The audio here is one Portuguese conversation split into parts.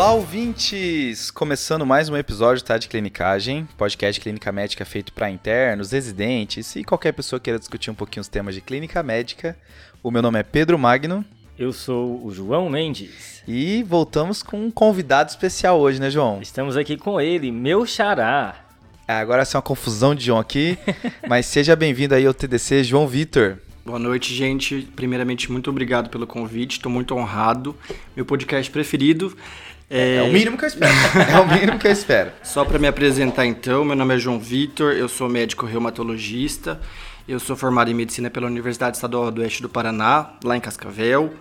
Olá, ouvintes! Começando mais um episódio tá, de Clinicagem, podcast de clínica médica feito para internos, residentes e qualquer pessoa queira discutir um pouquinho os temas de clínica médica. O meu nome é Pedro Magno. Eu sou o João Mendes. E voltamos com um convidado especial hoje, né, João? Estamos aqui com ele, meu xará. É, agora é uma confusão de João aqui, mas seja bem-vindo aí ao TDC, João Vitor. Boa noite, gente. Primeiramente, muito obrigado pelo convite. Estou muito honrado. Meu podcast preferido. É... é o mínimo que eu espero. é o mínimo que eu espero. Só para me apresentar, então, meu nome é João Vitor. Eu sou médico reumatologista. Eu sou formado em medicina pela Universidade Estadual do Oeste do Paraná, lá em Cascavel.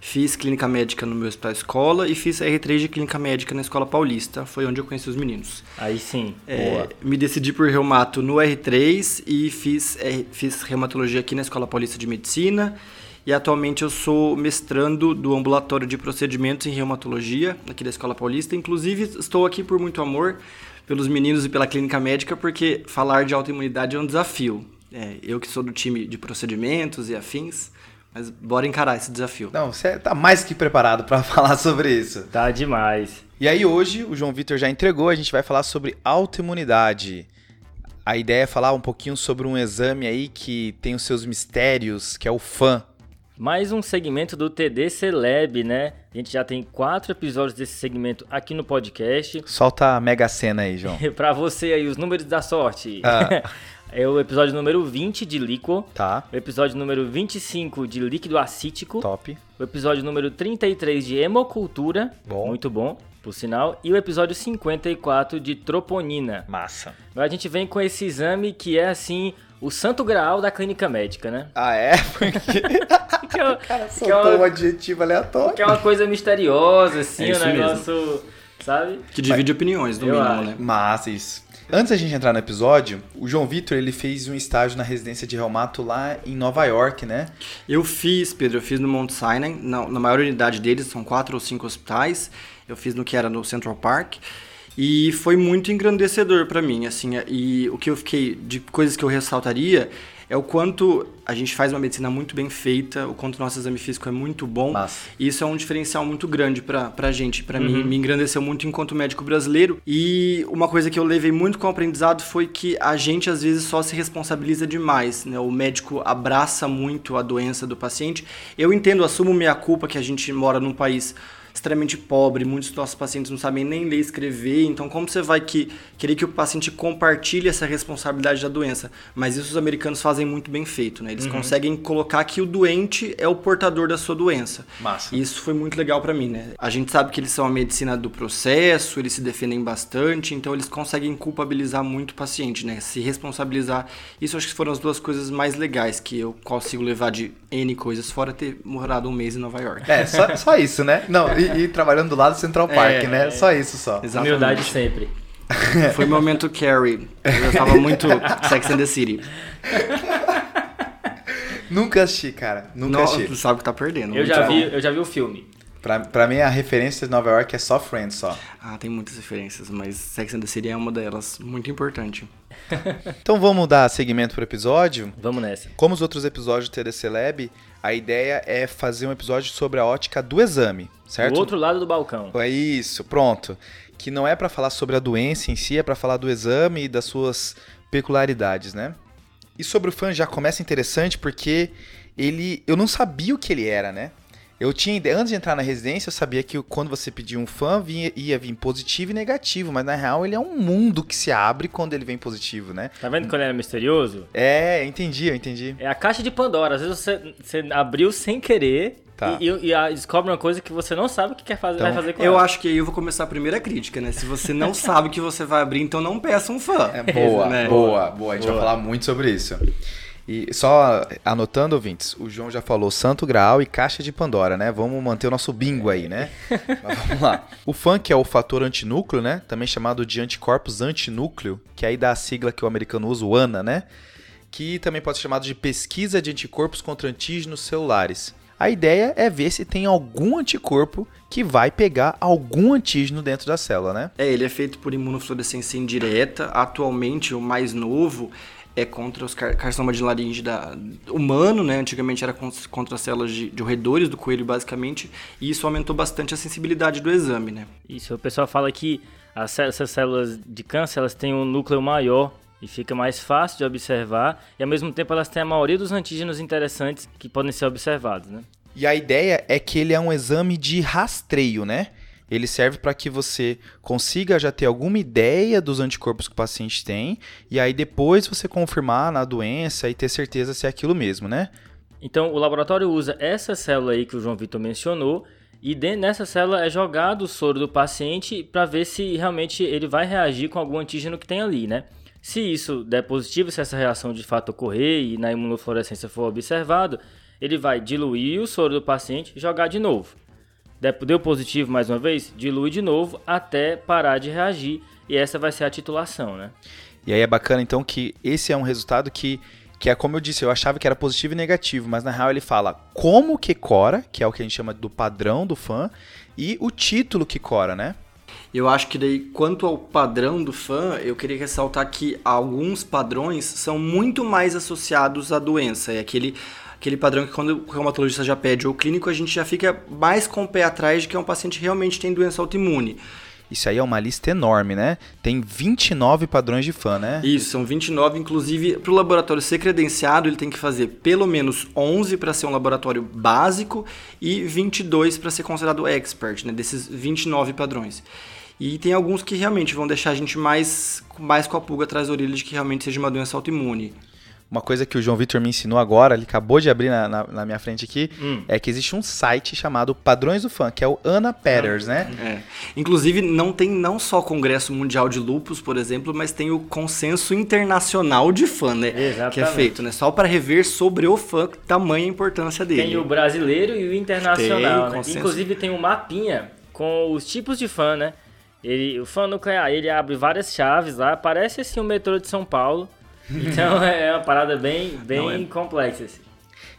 Fiz clínica médica no meu hospital escola e fiz R3 de clínica médica na Escola Paulista. Foi onde eu conheci os meninos. Aí sim. É, me decidi por reumato no R3 e fiz, é, fiz reumatologia aqui na Escola Paulista de Medicina. E atualmente eu sou mestrando do ambulatório de procedimentos em reumatologia aqui da Escola Paulista. Inclusive, estou aqui por muito amor pelos meninos e pela clínica médica, porque falar de autoimunidade é um desafio. É, eu que sou do time de procedimentos e afins, mas bora encarar esse desafio. Não, você tá mais que preparado para falar sobre isso. Tá demais. E aí hoje, o João Vitor já entregou, a gente vai falar sobre autoimunidade. A ideia é falar um pouquinho sobre um exame aí que tem os seus mistérios, que é o FAN. Mais um segmento do TD Celeb, né? A gente já tem quatro episódios desse segmento aqui no podcast. Solta a mega cena aí, João. pra você aí, os números da sorte. Ah. É o episódio número 20 de líquido. Tá. O episódio número 25 de líquido acítico. Top. O episódio número 33 de hemocultura. Bom. Muito bom, por sinal. E o episódio 54 de troponina. Massa. Agora a gente vem com esse exame que é assim. O santo graal da clínica médica, né? Ah, é? Porque... que é, o cara soltou é uma, um adjetivo aleatório. Que é uma coisa misteriosa, assim, é um negócio, mesmo. sabe? Que divide Mas, opiniões do mínimo, né? Massa, isso. Antes da gente entrar no episódio, o João Vitor ele fez um estágio na residência de reumato lá em Nova York, né? Eu fiz, Pedro, eu fiz no Mount Sinai, na, na maior unidade deles, são quatro ou cinco hospitais. Eu fiz no que era no Central Park. E foi muito engrandecedor para mim, assim, e o que eu fiquei de coisas que eu ressaltaria é o quanto a gente faz uma medicina muito bem feita, o quanto nosso exame físico é muito bom. Massa. E isso é um diferencial muito grande pra, pra gente. Pra uhum. mim, me engrandeceu muito enquanto médico brasileiro. E uma coisa que eu levei muito como aprendizado foi que a gente, às vezes, só se responsabiliza demais. Né? O médico abraça muito a doença do paciente. Eu entendo, assumo minha culpa que a gente mora num país extremamente pobre, muitos dos nossos pacientes não sabem nem ler e escrever, então como você vai que, querer que o paciente compartilhe essa responsabilidade da doença? Mas isso os americanos fazem muito bem feito, né? Eles uhum. conseguem colocar que o doente é o portador da sua doença. Massa. E isso foi muito legal para mim, né? A gente sabe que eles são a medicina do processo, eles se defendem bastante, então eles conseguem culpabilizar muito o paciente, né? Se responsabilizar. Isso acho que foram as duas coisas mais legais que eu consigo levar de N coisas, fora ter morado um mês em Nova York. É, só, só isso, né? Não, e, e, trabalhando do lado do Central Park, é, né? Só isso só. Exatamente. Humildade sempre. Foi o momento Carrie. Eu tava muito Sex and the City. Nunca assisti, cara. Nunca Não, assisti. Tu sabe que tá perdendo. Eu já, vi, eu já vi o filme. Pra, pra mim, a referência de Nova York é só Friends, só. Ah, tem muitas referências, mas Sex and the City é uma delas, muito importante. então vamos dar seguimento pro episódio? Vamos nessa. Como os outros episódios do TDC Lab, a ideia é fazer um episódio sobre a ótica do exame, certo? Do outro lado do balcão. É isso, pronto. Que não é para falar sobre a doença em si, é para falar do exame e das suas peculiaridades, né? E sobre o fã já começa interessante porque ele, eu não sabia o que ele era, né? Eu tinha ideia, antes de entrar na residência, eu sabia que quando você pedia um fã, vinha, ia vir positivo e negativo, mas na real ele é um mundo que se abre quando ele vem positivo, né? Tá vendo quando ele é misterioso? É, entendi, eu entendi. É a caixa de Pandora, às vezes você, você abriu sem querer Tá. E, e, e, descobre uma coisa que você não sabe o que quer fazer, então, vai fazer com Eu ela. acho que aí eu vou começar a primeira crítica, né? Se você não sabe o que você vai abrir, então não peça um fã. É boa, né? boa, boa. A gente boa. vai falar muito sobre isso. E só anotando, ouvintes, o João já falou Santo Graal e Caixa de Pandora, né? Vamos manter o nosso bingo aí, né? Mas vamos lá. O FANC é o fator antinúcleo, né? Também chamado de anticorpos antinúcleo, que aí dá a sigla que o americano usa, o ANA, né? Que também pode ser chamado de pesquisa de anticorpos contra antígenos celulares. A ideia é ver se tem algum anticorpo que vai pegar algum antígeno dentro da célula, né? É, ele é feito por imunofluorescência indireta. Atualmente, o mais novo é contra os car carcinoma de laringe da, humano, né? Antigamente era contra as células de, de roedores do coelho, basicamente, e isso aumentou bastante a sensibilidade do exame, né? Isso, o pessoal fala que as, essas células de câncer, elas têm um núcleo maior e fica mais fácil de observar, e ao mesmo tempo elas têm a maioria dos antígenos interessantes que podem ser observados, né? E a ideia é que ele é um exame de rastreio, né? Ele serve para que você consiga já ter alguma ideia dos anticorpos que o paciente tem e aí depois você confirmar na doença e ter certeza se é aquilo mesmo, né? Então o laboratório usa essa célula aí que o João Vitor mencionou e dessa célula é jogado o soro do paciente para ver se realmente ele vai reagir com algum antígeno que tem ali, né? Se isso der positivo, se essa reação de fato ocorrer e na imunofluorescência for observado, ele vai diluir o soro do paciente e jogar de novo. Deu positivo mais uma vez, dilui de novo até parar de reagir e essa vai ser a titulação, né? E aí é bacana então que esse é um resultado que que é como eu disse, eu achava que era positivo e negativo, mas na real ele fala como que cora, que é o que a gente chama do padrão do fã, e o título que cora, né? Eu acho que daí, quanto ao padrão do fã, eu queria ressaltar que alguns padrões são muito mais associados à doença. É aquele aquele padrão que quando o reumatologista já pede ou clínico, a gente já fica mais com o pé atrás de que é um paciente realmente tem doença autoimune. Isso aí é uma lista enorme, né? Tem 29 padrões de fã, né? Isso, são 29. Inclusive, para o laboratório ser credenciado, ele tem que fazer pelo menos 11 para ser um laboratório básico e 22 para ser considerado expert, né? Desses 29 padrões. E tem alguns que realmente vão deixar a gente mais, mais com a pulga atrás da orelha de que realmente seja uma doença autoimune. Uma coisa que o João Vitor me ensinou agora, ele acabou de abrir na, na, na minha frente aqui, hum. é que existe um site chamado Padrões do Fã, que é o Ana Petters, né? É. Inclusive, não tem não só o Congresso Mundial de Lupus, por exemplo, mas tem o Consenso Internacional de Fã, né? Exatamente. Que é feito, né? Só para rever sobre o fã, tamanha a importância dele. Tem o brasileiro e o internacional, tem, né? Inclusive tem um mapinha com os tipos de fã, né? Ele, o fã nuclear, ele abre várias chaves lá, parece assim o metrô de São Paulo. Então é uma parada bem, bem é. complexa. Assim.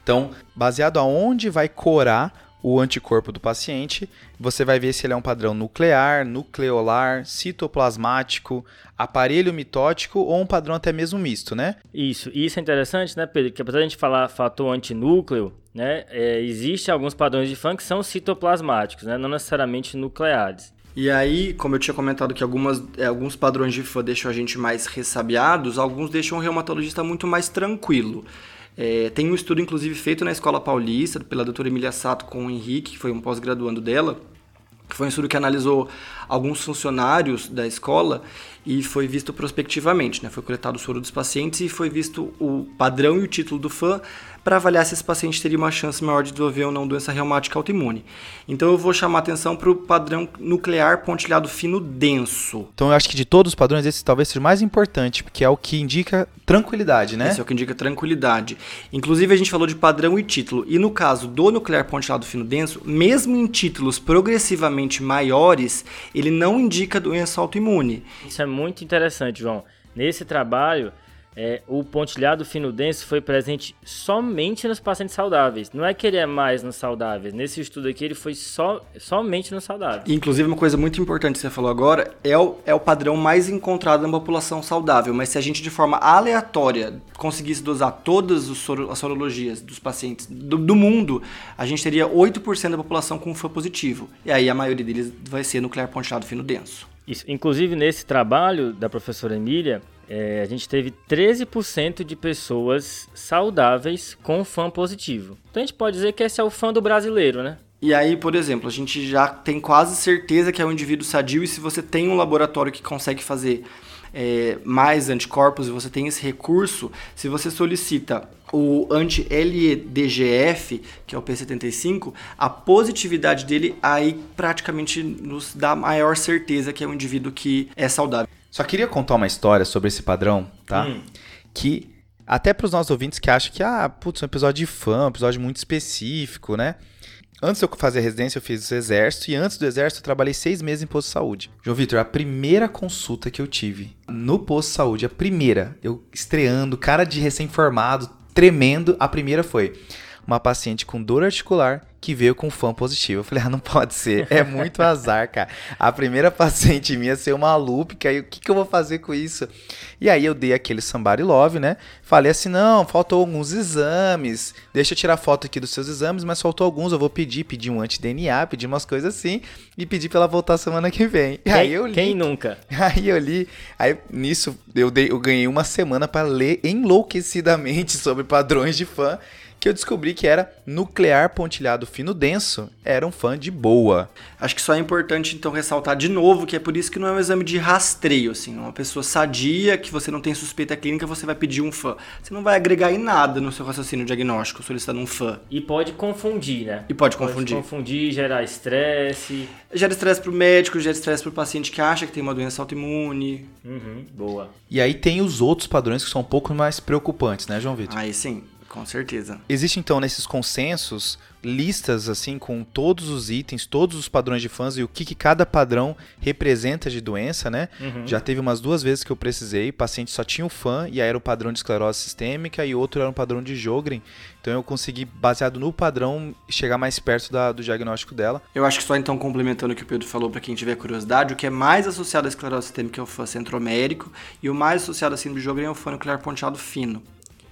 Então, baseado aonde vai corar o anticorpo do paciente, você vai ver se ele é um padrão nuclear, nucleolar, citoplasmático, aparelho mitótico ou um padrão até mesmo misto, né? Isso, isso é interessante, né, Pedro? Que apesar de a gente falar fator antinúcleo, né, é, existe alguns padrões de FAN que são citoplasmáticos, né, não necessariamente nucleares. E aí, como eu tinha comentado que algumas, é, alguns padrões de fã deixam a gente mais ressabiados, alguns deixam o reumatologista muito mais tranquilo. É, tem um estudo, inclusive, feito na Escola Paulista, pela doutora Emília Sato com o Henrique, que foi um pós-graduando dela, que foi um estudo que analisou alguns funcionários da escola e foi visto prospectivamente, né? Foi coletado o soro dos pacientes e foi visto o padrão e o título do fã para avaliar se esse paciente teria uma chance maior de desenvolver ou não doença reumática autoimune. Então eu vou chamar atenção para o padrão nuclear pontilhado fino denso. Então eu acho que de todos os padrões esse talvez seja o mais importante, porque é o que indica tranquilidade, né? Esse é o que indica tranquilidade. Inclusive a gente falou de padrão e título, e no caso do nuclear pontilhado fino denso, mesmo em títulos progressivamente maiores, ele não indica doença autoimune. Isso é muito interessante, João. Nesse trabalho, é, o pontilhado fino denso foi presente somente nos pacientes saudáveis. Não é que ele é mais nos saudáveis. Nesse estudo aqui, ele foi só, somente nos saudáveis. Inclusive, uma coisa muito importante que você falou agora é o, é o padrão mais encontrado na população saudável. Mas se a gente, de forma aleatória, conseguisse dosar todas soro, as sorologias dos pacientes do, do, mundo, a gente teria 8% da população com FA positivo. E aí a maioria deles vai ser nuclear pontilhado fino denso. Isso. Inclusive, nesse trabalho da professora Emília, é, a gente teve 13% de pessoas saudáveis com fã positivo. Então a gente pode dizer que esse é o fã do brasileiro, né? E aí, por exemplo, a gente já tem quase certeza que é um indivíduo sadio e se você tem um laboratório que consegue fazer é, mais anticorpos e você tem esse recurso, se você solicita o anti-LEDGF, que é o P75, a positividade dele aí praticamente nos dá maior certeza que é um indivíduo que é saudável. Só queria contar uma história sobre esse padrão, tá? Hum. Que até para os nossos ouvintes que acham que, ah, putz, um episódio de fã, um episódio muito específico, né? Antes de eu fazer residência, eu fiz o exército e antes do exército eu trabalhei seis meses em posto de saúde. João Vitor, a primeira consulta que eu tive no posto de saúde, a primeira, eu estreando, cara de recém-formado, tremendo, a primeira foi: uma paciente com dor articular que veio com fã positivo. Eu falei, ah, não pode ser. É muito azar, cara. A primeira paciente minha ser uma lúpica, aí o que, que eu vou fazer com isso? E aí eu dei aquele somebody love, né? Falei assim, não, faltou alguns exames. Deixa eu tirar foto aqui dos seus exames, mas faltou alguns. Eu vou pedir, pedir um anti-DNA, pedir umas coisas assim. E pedir pra ela voltar semana que vem. Quem, aí eu li. Quem nunca? Aí eu li. Aí nisso eu, dei, eu ganhei uma semana para ler enlouquecidamente sobre padrões de fã que eu descobri que era nuclear pontilhado fino denso, era um fã de boa. Acho que só é importante então ressaltar de novo que é por isso que não é um exame de rastreio, assim, uma pessoa sadia que você não tem suspeita clínica, você vai pedir um fã. Você não vai agregar em nada no seu raciocínio diagnóstico solicitando um fã. E pode confundir, né? E pode, pode confundir. confundir, gerar estresse. Gera estresse pro médico, gera estresse pro paciente que acha que tem uma doença autoimune. Uhum, boa. E aí tem os outros padrões que são um pouco mais preocupantes, né, João Vitor? Aí sim. Com certeza. Existe então nesses consensos listas assim com todos os itens, todos os padrões de fãs e o que, que cada padrão representa de doença, né? Uhum. Já teve umas duas vezes que eu precisei, o paciente só tinha o fã e aí era o padrão de esclerose sistêmica e outro era um padrão de Jogren. Então eu consegui, baseado no padrão, chegar mais perto da, do diagnóstico dela. Eu acho que só então complementando o que o Pedro falou para quem tiver curiosidade, o que é mais associado à esclerose sistêmica é o fã centromérico e o mais associado à síndrome de Jogren é o fã nuclear ponteado fino.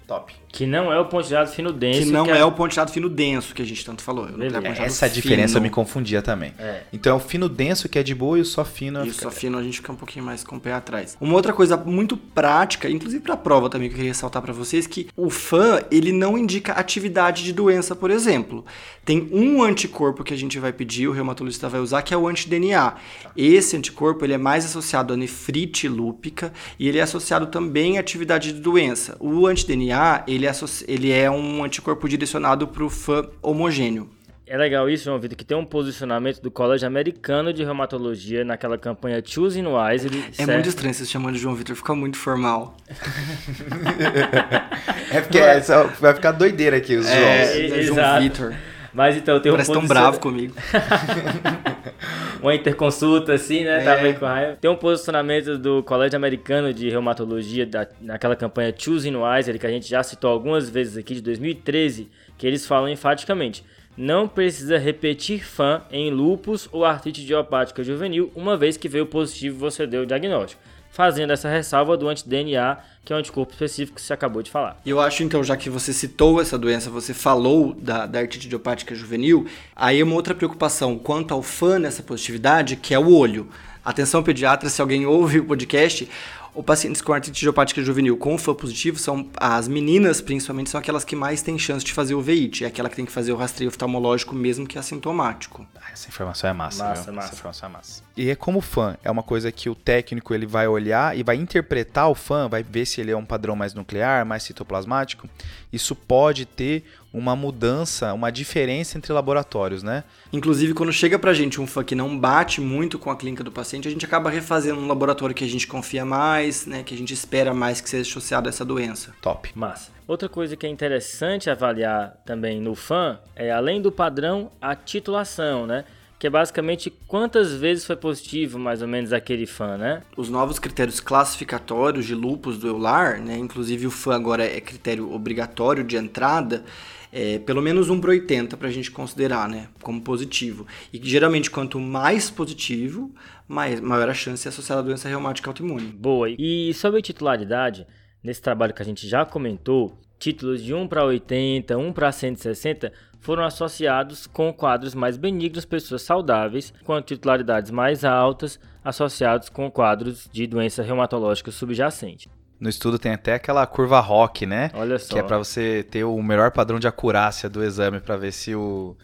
Top. Que não é o pontilhado fino denso. Que não que é... é... o pontilhado fino denso que a gente tanto falou. É, essa diferença fino. me confundia também. É. Então é o fino denso que é de boa e o só fino... E o só fino a gente fica um pouquinho mais com o pé atrás. Uma outra coisa muito prática, inclusive para prova também que eu queria ressaltar para vocês, que o FAN, ele não indica atividade de doença, por exemplo. Tem um anticorpo que a gente vai pedir, o reumatologista vai usar, que é o anti-DNA. Esse anticorpo, ele é mais associado à nefrite lúpica e ele é associado também à atividade de doença. O anti-DNA, ele é associado ele é um anticorpo direcionado para o fã homogêneo. É legal isso, João Vitor, que tem um posicionamento do Colégio Americano de Reumatologia naquela campanha Choosing Wise. Ele é serve... muito estranho você chamando de João Vitor, fica muito formal. é porque é, vai ficar doideira aqui os é, João. É, João Vitor. Mas então tem um Parece tão bravo comigo. uma interconsulta assim, né? É. Tava com raiva. Tem um posicionamento do Colégio Americano de Reumatologia da, naquela campanha Choosing Wiser, que a gente já citou algumas vezes aqui, de 2013, que eles falam enfaticamente não precisa repetir FAM em lupus ou artrite idiopática juvenil, uma vez que veio positivo você deu o diagnóstico fazendo essa ressalva do anti-DNA, que é um anticorpo específico que você acabou de falar. Eu acho então, já que você citou essa doença, você falou da, da artrite idiopática juvenil, aí é uma outra preocupação quanto ao fã nessa positividade, que é o olho. Atenção pediatra, se alguém ouve o podcast, o pacientes com artrite idiopática juvenil com FA positivo são as meninas, principalmente, são aquelas que mais têm chance de fazer o VIT. É aquela que tem que fazer o rastreio oftalmológico mesmo que assintomático. Ah, essa informação é massa, massa, massa. Essa informação é massa. E é como fã, é uma coisa que o técnico ele vai olhar e vai interpretar o fã, vai ver se ele é um padrão mais nuclear, mais citoplasmático. Isso pode ter uma mudança, uma diferença entre laboratórios, né? Inclusive, quando chega pra gente um fã que não bate muito com a clínica do paciente, a gente acaba refazendo um laboratório que a gente confia mais, né? Que a gente espera mais que seja associado a essa doença. Top. Massa. Outra coisa que é interessante avaliar também no fã é, além do padrão, a titulação, né? que é basicamente quantas vezes foi positivo, mais ou menos, aquele fã, né? Os novos critérios classificatórios de lupus do EULAR, né? Inclusive o fã agora é critério obrigatório de entrada, é, pelo menos 1 para 80 para a gente considerar né, como positivo. E geralmente, quanto mais positivo, mais, maior a chance é associada à doença reumática autoimune. Boa. E sobre titularidade, nesse trabalho que a gente já comentou, títulos de 1 para 80, 1 para 160 foram associados com quadros mais benignos, pessoas saudáveis, com titularidades mais altas, associados com quadros de doença reumatológica subjacente. No estudo tem até aquela curva ROC, né? Olha só. Que é para você ter o melhor padrão de acurácia do exame para ver se o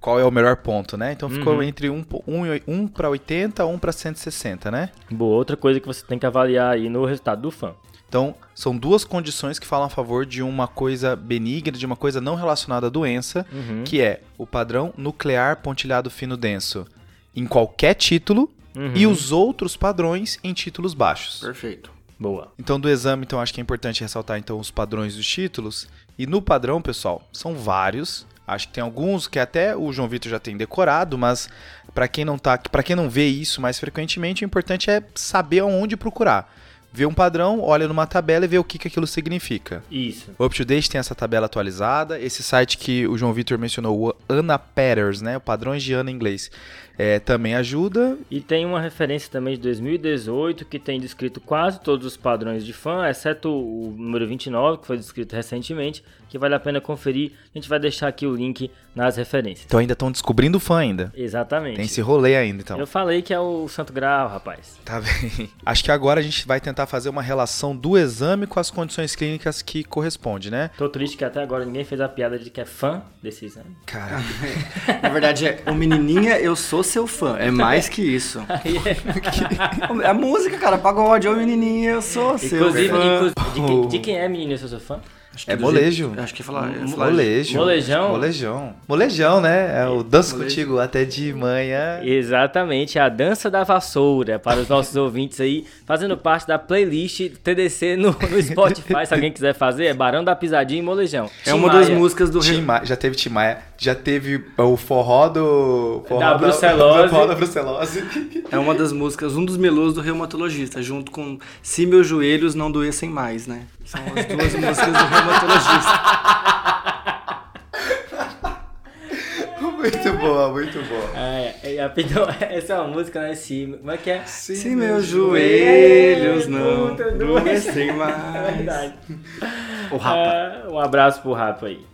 qual é o melhor ponto, né? Então ficou uhum. entre 1 um, um, um para 80, 1 para 160, né? Boa, outra coisa que você tem que avaliar aí no resultado do FAM. Então, são duas condições que falam a favor de uma coisa benigna, de uma coisa não relacionada à doença, uhum. que é o padrão nuclear pontilhado fino denso em qualquer título uhum. e os outros padrões em títulos baixos. Perfeito. Boa. Então, do exame, então, acho que é importante ressaltar então os padrões dos títulos. E no padrão, pessoal, são vários. Acho que tem alguns que até o João Vitor já tem decorado, mas para quem não tá, para quem não vê isso mais frequentemente, o importante é saber aonde procurar. Vê um padrão, olha numa tabela e vê o que, que aquilo significa. Isso. O UpToDate tem essa tabela atualizada. Esse site que o João Vitor mencionou, o Ana Patterns, né? O padrões de Ana em inglês é, também ajuda. E tem uma referência também de 2018 que tem descrito quase todos os padrões de fã, exceto o número 29, que foi descrito recentemente, que vale a pena conferir. A gente vai deixar aqui o link nas referências. Então ainda estão descobrindo o fã ainda. Exatamente. Tem esse rolê ainda, então. Eu falei que é o Santo Grau, rapaz. Tá bem. Acho que agora a gente vai tentar fazer uma relação do exame com as condições clínicas que corresponde, né? Tô triste que até agora ninguém fez a piada de que é fã desse exame. Cara. Na verdade, é o menininha, eu sou seu fã. É mais que isso. é. a música, cara, pagode, ô menininha, eu sou seu Inclusive, fã. inclusive de, quem, de quem é menino, eu sou seu fã? É molejo. Acho que ia falar. Molejo. Molejão? Molejão. Molejão, né? É o danço Molejo. contigo até de manhã. Exatamente, a dança da vassoura para os nossos ouvintes aí, fazendo parte da playlist TDC no, no Spotify, se alguém quiser fazer, é Barão da Pisadinha e Molejão. É Tim uma das Maia. músicas do Tim Maia, já teve Tim Maia, já teve o forró do. Forró Da Brucelose. forró da Brucelose. É uma das músicas, um dos melôs do reumatologista, junto com Se Meus Joelhos Não Doessem Mais, né? São as duas músicas do reumatologista. muito boa, muito boa. É, é, é, então, essa é uma música, né? Se, como é que é? Se meus joelhos não doessem É mais. verdade. O Rapa. Ah, um abraço pro Rapo aí.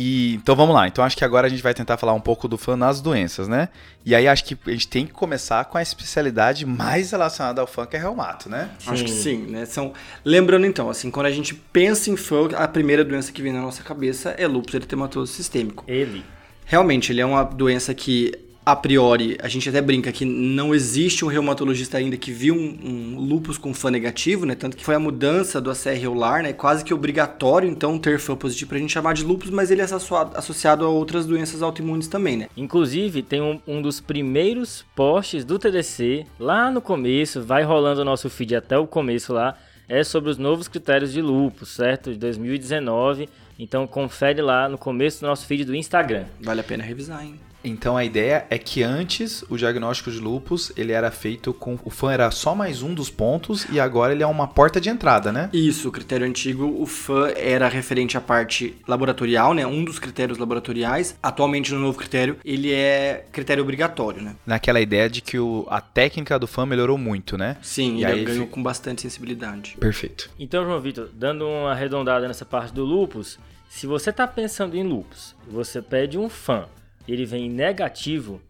E, então vamos lá. Então acho que agora a gente vai tentar falar um pouco do fã nas doenças, né? E aí acho que a gente tem que começar com a especialidade mais relacionada ao fã, que é reumato, né? Acho que sim, né? São... Lembrando então, assim, quando a gente pensa em FUG, a primeira doença que vem na nossa cabeça é lúpus eritematoso sistêmico. Ele. Realmente, ele é uma doença que, a priori, a gente até brinca que não existe um reumatologista ainda que viu um, um lúpus com fã negativo, né? Tanto que foi a mudança do ACR regular, né? Quase que obrigatório, então, ter fã positivo pra gente chamar de lúpus, mas ele é associado, associado a outras doenças autoimunes também, né? Inclusive, tem um, um dos primeiros posts do TDC, lá no começo, vai rolando o nosso feed até o começo lá, é sobre os novos critérios de lupus, certo? De 2019. Então confere lá no começo do nosso feed do Instagram. Vale a pena revisar, hein? Então a ideia é que antes o diagnóstico de lupus ele era feito com o fã era só mais um dos pontos e agora ele é uma porta de entrada, né? Isso, o critério antigo, o FAN era referente à parte laboratorial, né? Um dos critérios laboratoriais. Atualmente, no novo critério, ele é critério obrigatório, né? Naquela ideia de que o, a técnica do fã melhorou muito, né? Sim, E ele aí ganhou fica- com bastante sensibilidade. Perfeito. Então, João Vitor, dando uma arredondada nessa parte do lupus, se você está pensando em lupus, você pede um ele vem negativo,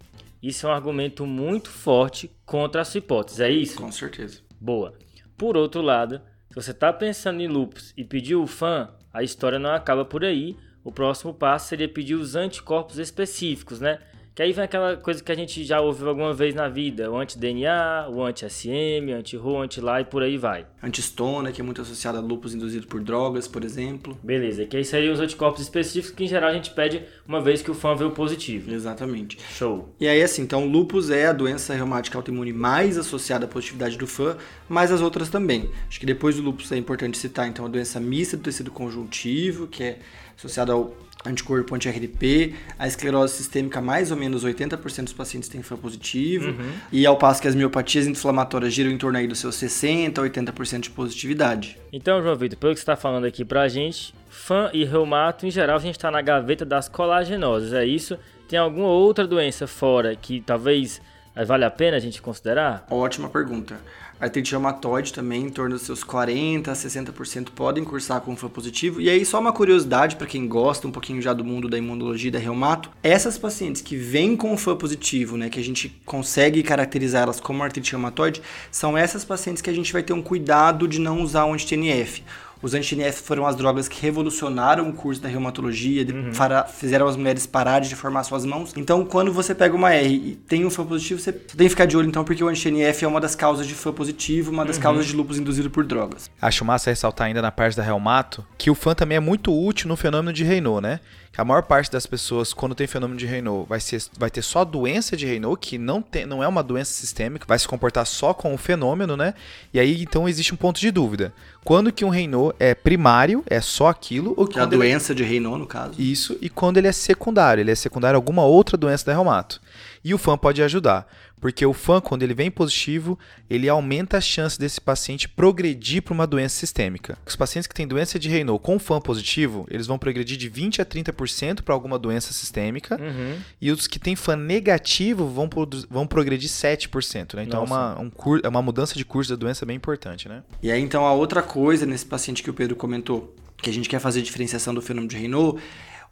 isso é um argumento muito forte contra a sua hipótese, é isso? Com certeza. Boa. Por outro lado, se você está pensando em lupus e pediu o fã, a história não acaba por aí. O próximo passo seria pedir os anticorpos específicos, né? Que aí vem aquela coisa que a gente já ouviu alguma vez na vida: o anti-DNA, o anti-SM, anti-RO, anti-LA e por aí vai. Antistona, que é muito associada a lúpus induzido por drogas, por exemplo. Beleza, que aí seriam os anticorpos específicos que em geral a gente pede uma vez que o fã veio positivo. Exatamente. Show. E aí, assim, então, lúpus é a doença reumática autoimune mais associada à positividade do fã, mas as outras também. Acho que depois do lúpus é importante citar, então, a doença mista do tecido conjuntivo, que é associada ao anticorpo anti-RDP, a esclerose sistêmica, mais ou menos 80% dos pacientes têm fã positivo, e ao passo que as miopatias inflamatórias giram em torno aí dos seus 60% a 80% de positividade. Então, João Vitor, pelo que você está falando aqui pra gente, fã e reumato, em geral, a gente está na gaveta das colagenoses, é isso? Tem alguma outra doença fora que talvez eh, vale a pena a gente considerar? Ótima pergunta. Artrite reumatoide também, em torno dos seus 40% a 60% podem cursar com fã positivo. E aí, só uma curiosidade para quem gosta um pouquinho já do mundo da imunologia e da reumato. Essas pacientes que vêm com fã positivo, né, que a gente consegue caracterizar elas como artrite reumatoide, são essas pacientes que a gente vai ter um cuidado de não usar o anti-TNF. Os anti-TNF foram as drogas que revolucionaram o curso da reumatologia, para- fizeram as mulheres pararem de formar suas mãos. Então, quando você pega uma R e tem um fã positivo, você tem que ficar de olho, então, porque o anti-TNF é uma das causas de fã positivo, uma das causas de lúpus induzido por drogas. Acho massa ressaltar ainda na parte da reumato que o fã também é muito útil no fenômeno de Raynaud, né? Que a maior parte das pessoas, quando tem fenômeno de Raynaud, vai, ser, vai ter só doença de Raynaud, que não, tem, não é uma doença sistêmica, vai se comportar só com o fenômeno, né? E aí, então, existe um ponto de dúvida. Quando que um Raynaud é primário, é só aquilo, ou Que é a ele- doença de Raynaud, no caso. Isso, e quando ele é secundário, ele é secundário a alguma outra doença da reumato. E o fã pode ajudar. Porque o FAN, quando ele vem positivo, ele aumenta a chance desse paciente progredir para uma doença sistêmica. Os pacientes que têm doença de Raynaud com FAN positivo, eles vão progredir de 20 a 30% para alguma doença sistêmica. Uhum. E os que têm FAN negativo vão, vão progredir 7%. Né? Então é uma, um, é uma mudança de curso da doença bem importante. Né? E aí, então, a outra coisa nesse paciente que o Pedro comentou, que a gente quer fazer diferenciação do fenômeno de Raynaud,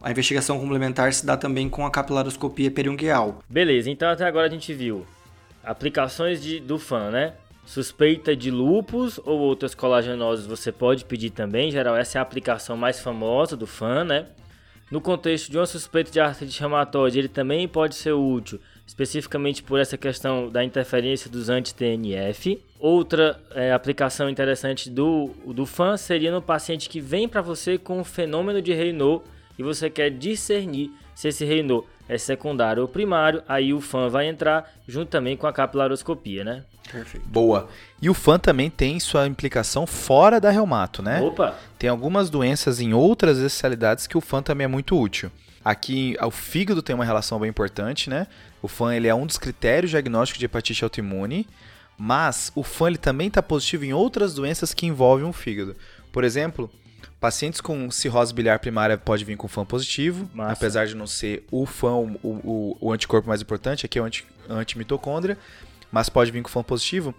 a investigação complementar se dá também com a capilaroscopia periungueal. Beleza, então até agora a gente viu aplicações de, do FAN, né? Suspeita de lupus ou outras colagenoses você pode pedir também. Em geral, essa é a aplicação mais famosa do FAN, né? No contexto de uma suspeita de artrite reumatoide, ele também pode ser útil, especificamente por essa questão da interferência dos anti-TNF. Outra é, aplicação interessante do, do FAN seria no paciente que vem para você com o fenômeno de Raynaud e você quer discernir se esse Raynaud é secundário ou primário, aí o FAN vai entrar junto também com a capilaroscopia, né? Perfeito. Boa. E o FAN também tem sua implicação fora da reumato, né? Opa! Tem algumas doenças em outras especialidades que o FAN também é muito útil. Aqui, o fígado tem uma relação bem importante, né? O FAN ele é um dos critérios diagnósticos de hepatite autoimune, mas o FAN ele também está positivo em outras doenças que envolvem o fígado. Por exemplo, Pacientes com cirrose biliar primária pode vir com FAM positivo, Massa. apesar de não ser o FAM o, o, o, anticorpo mais importante, aqui é o anti, antimitocôndria, mas pode vir com FAM positivo.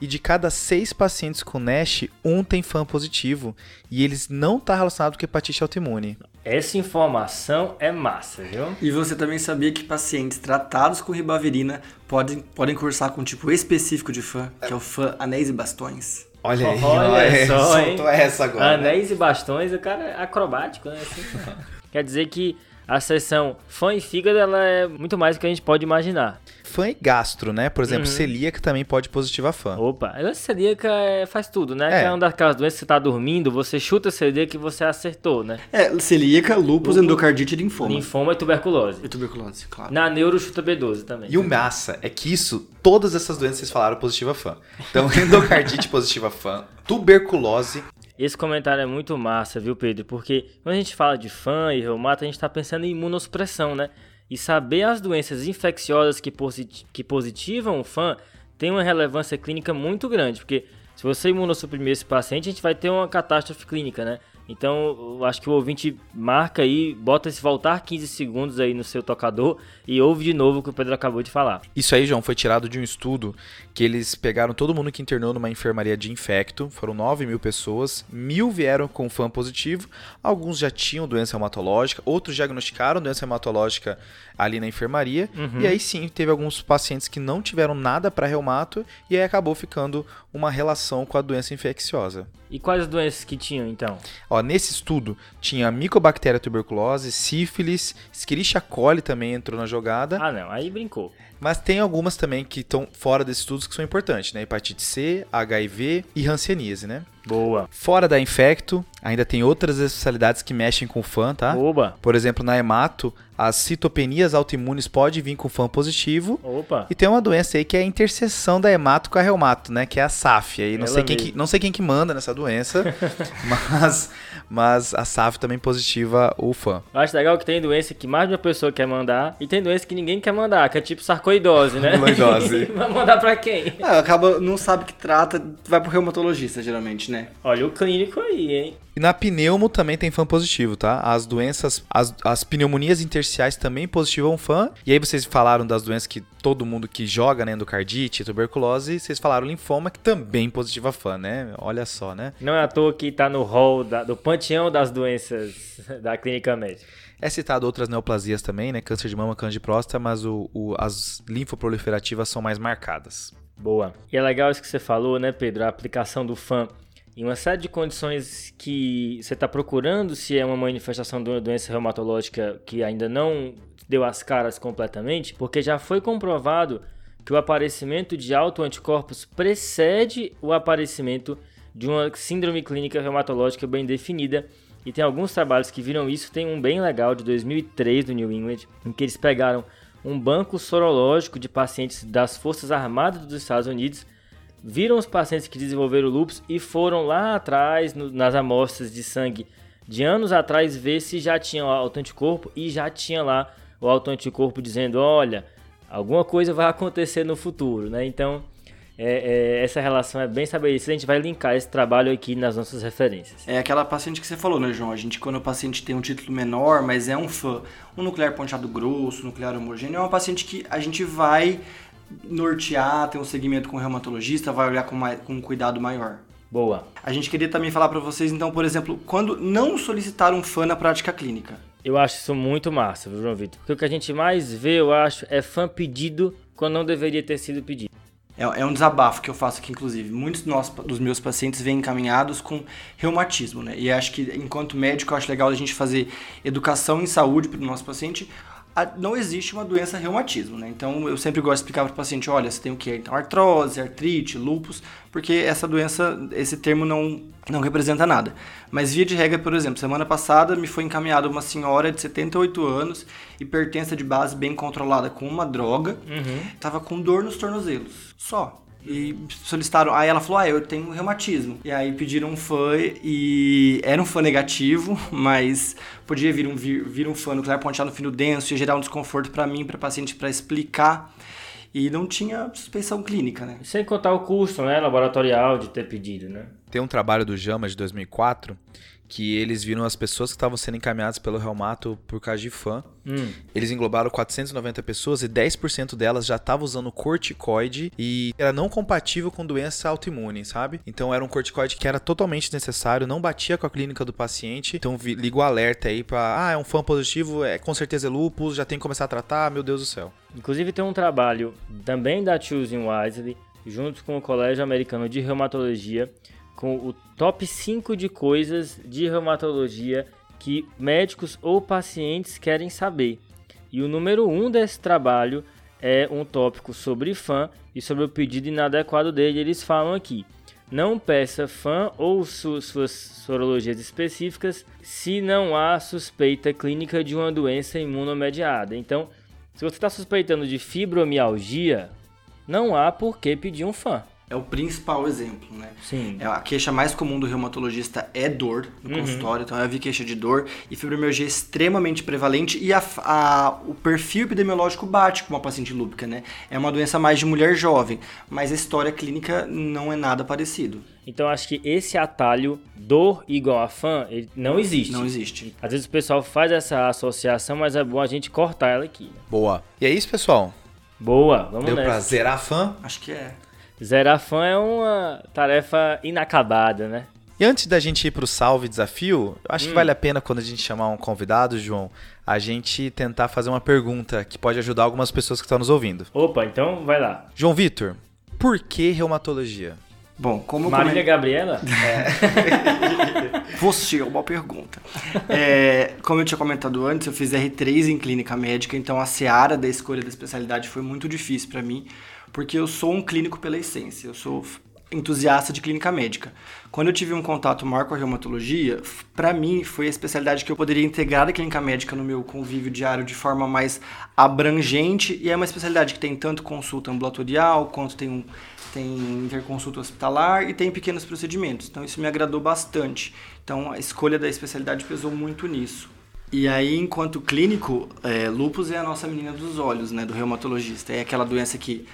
E de cada seis pacientes com NASH, um tem FAM positivo e eles não estão tá relacionados com hepatite autoimune. Essa informação é massa, viu? E você também sabia que pacientes tratados com ribavirina podem, podem cursar com um tipo específico de FAM, que é o FAM anéis e bastões. Olha aí, olha só, soltou essa agora. Né? Anéis né? e bastões, o cara é acrobático, né? Assim, quer dizer que a sessão fã e fígado ela é muito mais do que a gente pode imaginar. Fã e gastro, né? Por exemplo, uhum. celíaca também pode positiva fã. Opa, ela celíaca é, faz tudo, né? É. é uma daquelas doenças que você tá dormindo, você chuta a celíaca e você acertou, né? É, celíaca, lúpus, endocardite e linfoma. Linfoma e tuberculose. E tuberculose, claro. Na neuro chuta B12 também. E o massa é que isso, todas essas doenças vocês falaram positiva fã. Então, endocardite positiva fã, tuberculose, esse comentário é muito massa, viu, Pedro? Porque quando a gente fala de fã e reumato, a gente está pensando em imunossupressão, né? E saber as doenças infecciosas que, posit que positivam o fã tem uma relevância clínica muito grande, porque se você imunossuprimir esse paciente, a gente vai ter uma catástrofe clínica, né? Então, eu acho que o ouvinte marca aí, bota esse voltar 15 segundos aí no seu tocador e ouve de novo o que o Pedro acabou de falar. Isso aí, João, foi tirado de um estudo que eles pegaram todo mundo que internou numa enfermaria de infecto, foram 9 mil pessoas, mil vieram com fã positivo, alguns já tinham doença hematológica, outros diagnosticaram doença hematológica ali na enfermaria, uhum. e aí sim, teve alguns pacientes que não tiveram nada para reumato, e aí acabou ficando uma relação com a doença infecciosa. E quais doenças que tinham, então? Ó, nesse estudo, tinha micobactéria tuberculose, sífilis, Escherichia coli também entrou na jogada. Ah, não, aí brincou. Mas tem algumas também que estão fora desses estudos que são importantes, né? Hepatite C, HIV e hanseníase, né? Boa. Fora da infecto, ainda tem outras especialidades que mexem com fã, tá? Oba. Por exemplo, na hemato, as citopenias autoimunes podem vir com fã positivo. Opa. E tem uma doença aí que é a interseção da hemato com a reumato, né? Que é a SAF. Aí não sei quem que, não sei quem que manda nessa doença, mas mas a SAF também positiva o fã. Eu acho legal que tem doença que mais de uma pessoa quer mandar e tem doença que ninguém quer mandar, que é tipo sarcoidose, né? Sarcoidose. Vai mandar para quem? Ah, acaba não sabe que trata, vai pro reumatologista geralmente, né? Olha o clínico aí, hein? E na pneumo também tem fã positivo, tá? As doenças, as, as pneumonias intersticiais também positivam fã. E aí vocês falaram das doenças que todo mundo que joga, né? Endocardite, tuberculose, vocês falaram linfoma, que também positiva fã, né? Olha só, né? Não é à toa que tá no hall da, do panteão das doenças da clínica médica. É citado outras neoplasias também, né? Câncer de mama, câncer de próstata, mas o, o, as linfoproliferativas são mais marcadas. Boa. E é legal isso que você falou, né, Pedro? A aplicação do fã em uma série de condições que você está procurando se é uma manifestação de uma doença reumatológica que ainda não deu as caras completamente, porque já foi comprovado que o aparecimento de autoanticorpos precede o aparecimento de uma síndrome clínica reumatológica bem definida. E tem alguns trabalhos que viram isso. Tem um bem legal de 2003 do New England, em que eles pegaram um banco sorológico de pacientes das Forças Armadas dos Estados Unidos viram os pacientes que desenvolveram lupus e foram lá atrás, no, nas amostras de sangue de anos atrás, ver se já tinha autoanticorpo e já tinha lá o autoanticorpo dizendo: olha, alguma coisa vai acontecer no futuro, né? Então, é, é, essa relação é bem estabelecida, a gente vai linkar esse trabalho aqui nas nossas referências. É aquela paciente que você falou, né, João? A gente, quando o paciente tem um título menor, mas é um fã, um nuclear ponteado grosso, nuclear homogêneo, é uma paciente que a gente vai nortear, ter um segmento com o reumatologista, vai olhar com, mais, com um cuidado maior. Boa. A gente queria também falar para vocês, então, por exemplo, quando não solicitar um fã na prática clínica. Eu acho isso muito massa, viu, João Vitor? Porque o que a gente mais vê, eu acho, é fã pedido quando não deveria ter sido pedido. É, é um desabafo que eu faço aqui, inclusive. Muitos dos, dos meus pacientes vêm encaminhados com reumatismo, né? E acho que, enquanto médico, eu acho legal a gente fazer educação em saúde para o nosso paciente, não existe uma doença reumatismo, né? Então eu sempre gosto de explicar para o paciente, olha, você tem o que? Então artrose, artrite, lupus, porque essa doença, esse termo não não representa nada. Mas via de regra, por exemplo, semana passada me foi encaminhada uma senhora de 78 anos, hipertensa de base bem controlada com uma droga, uhum. tava com dor nos tornozelos, só. E solicitaram. Aí ela falou: Ah, eu tenho reumatismo. E aí pediram um fã e era um fã negativo, mas podia vir um, vir, vir um fã nuclear ponteado no fino denso e gerar um desconforto para mim, para paciente, para explicar. E não tinha suspensão clínica, né? Sem contar o custo, né? Laboratorial de ter pedido, né? Tem um trabalho do JAMA de 2004 que eles viram as pessoas que estavam sendo encaminhadas pelo reumato por causa de fã. Hum. Eles englobaram 490 pessoas e 10% delas já estavam usando corticoide e era não compatível com doença autoimune, sabe? Então era um corticoide que era totalmente necessário, não batia com a clínica do paciente. Então liga o alerta aí para, ah, é um fã positivo, é com certeza é lupus, já tem que começar a tratar, meu Deus do céu. Inclusive tem um trabalho também da Choosing Wisely, junto com o Colégio Americano de Reumatologia, com o top 5 de coisas de reumatologia que médicos ou pacientes querem saber. E o número 1 um desse trabalho é um tópico sobre fã e sobre o pedido inadequado dele. Eles falam aqui: não peça fã ou su suas sorologias específicas se não há suspeita clínica de uma doença imunomediada. Então, se você está suspeitando de fibromialgia, não há por que pedir um fã é o principal exemplo, né? Sim. É, a queixa mais comum do reumatologista é dor no uhum. consultório, então eu vi queixa de dor e fibromialgia é extremamente prevalente e a, a, o perfil epidemiológico bate com uma paciente lúpica, né? É uma doença mais de mulher jovem, mas a história clínica não é nada parecido. Então acho que esse atalho dor igual a fã, ele não existe. Não existe. Às vezes o pessoal faz essa associação, mas é bom a gente cortar ela aqui. Né? Boa. E é isso, pessoal? Boa, vamos Deu nessa. pra zerar fã? Acho que é. Zerar fã é uma tarefa inacabada, né? E antes da gente ir pro salve desafio, acho hum. que vale a pena quando a gente chamar um convidado, João, a gente tentar fazer uma pergunta que pode ajudar algumas pessoas que estão nos ouvindo. Opa, então vai lá. João Vitor, por que reumatologia? Bom, como Marília come... Gabriela? É. Você é uma pergunta. É, como eu tinha comentado antes, eu fiz R3 em clínica médica, então a seara da escolha da especialidade foi muito difícil para mim porque eu sou um clínico pela essência, eu sou entusiasta de clínica médica. Quando eu tive um contato maior com a reumatologia, para mim foi a especialidade que eu poderia integrar a clínica médica no meu convívio diário de forma mais abrangente e é uma especialidade que tem tanto consulta ambulatorial quanto tem um tem interconsulta hospitalar e tem pequenos procedimentos. Então isso me agradou bastante. Então a escolha da especialidade pesou muito nisso. E aí, enquanto clínico, é, lupus é a nossa menina dos olhos, né, do reumatologista. É aquela doença que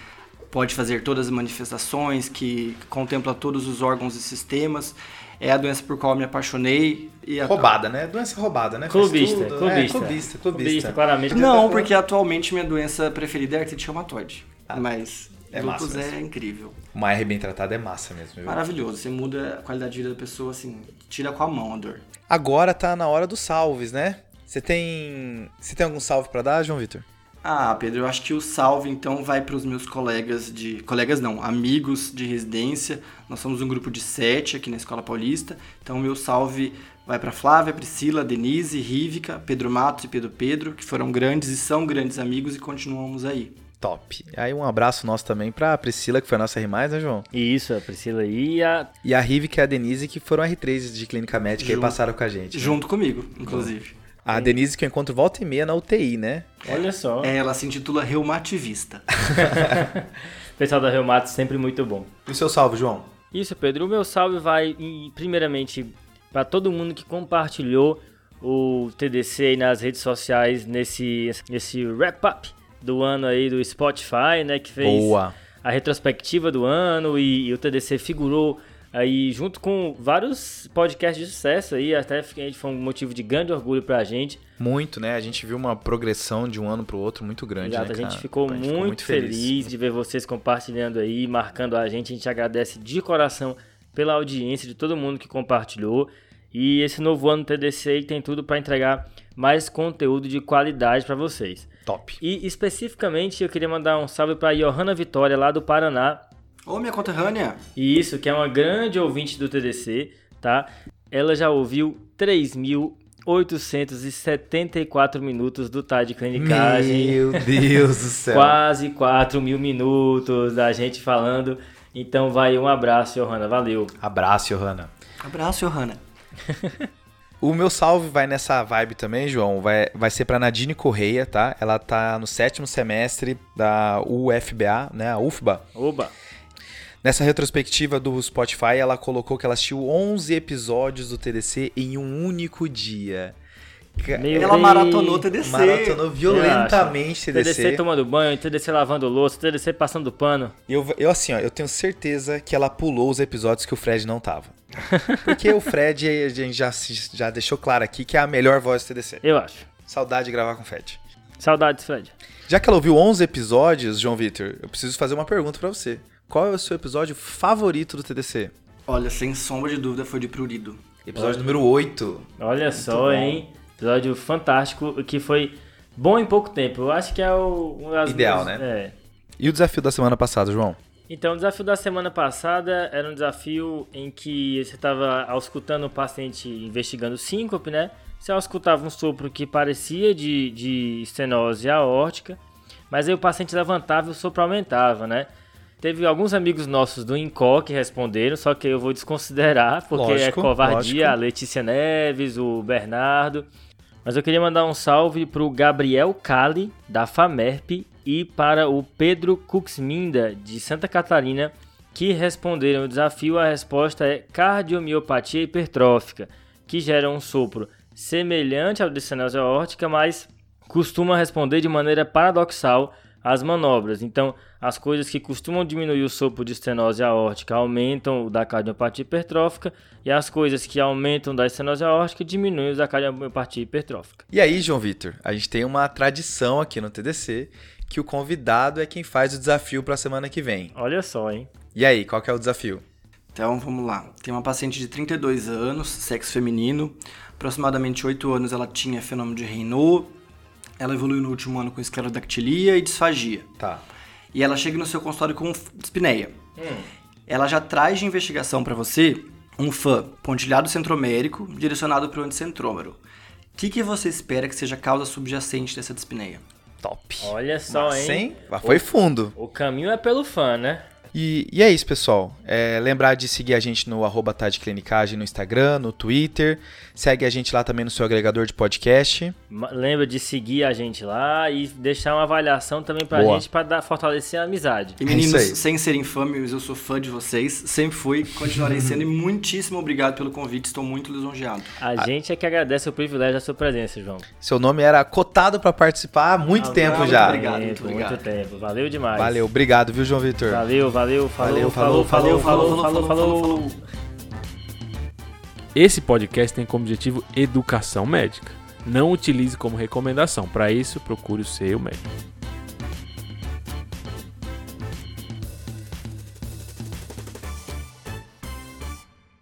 pode fazer todas as manifestações, que contempla todos os órgãos e sistemas. É a doença por qual eu me apaixonei. E a... Roubada, né? Doença roubada, né? Clubista, clubista. É, clubista, clubista, clubista. claramente. Não, porque atualmente minha doença preferida é artrite reumatoide. Ah, mas é lupus é incrível. Uma R bem tratada é massa mesmo. Viu? Maravilhoso. Você muda a qualidade de vida da pessoa, assim, tira com a mão a dor. Agora tá na hora dos salves, né? Você tem. Você tem algum salve para dar, João Vitor? Ah, Pedro, eu acho que o salve então vai para os meus colegas de. Colegas não, amigos de residência. Nós somos um grupo de sete aqui na Escola Paulista. Então, meu salve vai para Flávia, Priscila, Denise, Rívica, Pedro Matos e Pedro Pedro, que foram grandes e são grandes amigos e continuamos aí. Top. Aí um abraço nosso também pra Priscila, que foi a nossa R+, né, João? Isso, a Priscila e a... E a Rive, que é a Denise, que foram R3 de Clínica Médica Junto, e passaram com a gente. Né? Junto comigo, inclusive. A Denise que eu encontro volta e meia na UTI, né? Olha só. É, ela se intitula reumativista. pessoal da Reumato sempre muito bom. E o seu salve, João? Isso, Pedro. O meu salve vai, primeiramente, para todo mundo que compartilhou o TDC nas redes sociais nesse, nesse wrap-up do ano aí do Spotify, né? Que fez Boa. a retrospectiva do ano e, e o TDC figurou aí junto com vários podcasts de sucesso aí, até foi um motivo de grande orgulho pra gente. Muito, né? A gente viu uma progressão de um ano pro outro muito grande, Exato, né, a gente ficou, A gente muito, muito feliz. feliz. de ver vocês compartilhando aí, marcando a gente. A gente agradece de coração pela audiência de todo mundo que compartilhou. E esse novo ano TDC aí tem tudo para entregar mais conteúdo de qualidade para vocês. Top. E especificamente eu queria mandar um salve para Johanna Vitória lá do Paraná, Ô, minha conterrânea. e isso, que é uma grande ouvinte do TDC, tá? Ela já ouviu 3.874 minutos do Tá de Clinicagem. Meu Deus do céu. Quase 4 mil minutos da gente falando. Então vai um abraço, Johanna. Valeu. Abraço, Johanna. Abraço, Johanna. O meu salve vai nessa vibe também, João. Vai, vai ser pra Nadine Correia, tá? Ela tá no sétimo semestre da UFBA, né? A UFBA. Oba. Nessa retrospectiva do Spotify, ela colocou que ela assistiu 11 episódios do TDC em um único dia. Meu Ela Deus. maratonou TDC. Maratonou violentamente TDC TDC. tomando banho, TDC lavando louça, TDC passando pano. Eu, eu, assim, ó, eu tenho certeza que ela pulou os episódios que o Fred não tava. Porque o Fred, a gente já, já deixou claro aqui que é a melhor voz do TDC. Eu acho. Saudade de gravar com o Fred. Saudades, Fred. Já que ela ouviu 11 episódios, João Vitor, eu preciso fazer uma pergunta pra você. Qual é o seu episódio favorito do TDC? Olha, sem sombra de dúvida foi de Prurido. Episódio número 8. Olha só, bom. hein? Episódio fantástico que foi bom em pouco tempo. Eu acho que é o. Ideal, minhas- né? É. E o desafio da semana passada, João? Então, o desafio da semana passada era um desafio em que você estava auscultando o paciente investigando síncope, né? Você auscultava um sopro que parecia de, de estenose aórtica, mas aí o paciente levantava e o sopro aumentava, né? Teve alguns amigos nossos do INCO que responderam, só que eu vou desconsiderar, porque Lógico, é covardia, lógico. a Letícia Neves, o Bernardo. Mas eu queria mandar um salve para o Gabriel Cali, da FAMERP, e para o Pedro Cuxminda, de Santa Catarina, que responderam o desafio. A resposta é cardiomiopatia hipertrófica, que gera um sopro semelhante ao de estenose aórtica, mas costuma responder de maneira paradoxal às manobras. Então, as coisas que costumam diminuir o sopro de estenose aórtica aumentam o da cardiopatia hipertrófica e as coisas que aumentam da estenose aórtica diminuem o da cardiopatia hipertrófica. E aí, João Vitor, a gente tem uma tradição aqui no TDC que o convidado é quem faz o desafio pra semana que vem. Olha só, hein? E aí, qual que é o desafio? Então vamos lá. Tem uma paciente de 32 anos, sexo feminino, aproximadamente 8 anos ela tinha fenômeno de Raynaud, ela evoluiu no último ano com esclerodactilia e disfagia. Tá. E ela chega no seu consultório com dispneia. Ela já traz de investigação para você um FAM, pontilhado centromérico, direcionado para o anticentrômero. O que, que você espera que seja a causa subjacente dessa dispneia? Top. Olha só, Massa, hein? Mas Foi fundo. O caminho é pelo fã, né? E, e é isso, pessoal. É, lembrar de seguir a gente no arroba Tadclinicagem no Instagram, no Twitter. Segue a gente lá também no seu agregador de podcast. Lembra de seguir a gente lá e deixar uma avaliação também pra Boa. gente pra dar, fortalecer a amizade. E É meninos, sem ser infame, eu sou fã de vocês, sempre fui, continuarei sendo e muitíssimo obrigado pelo convite, estou muito lisonjeado. A gente é que agradece o privilégio da sua presença, João. Seu nome era cotado pra participar há muito Ah, tempo muito já. obrigado. Muito, muito muito obrigado. tempo. Valeu demais. Valeu, obrigado, viu, João Vitor? Valeu, valeu, Valeu, falou, falou, falou, falou, falou, falou. Esse podcast tem como objetivo educação médica. Não utilize como recomendação. Para isso, procure o seu médico.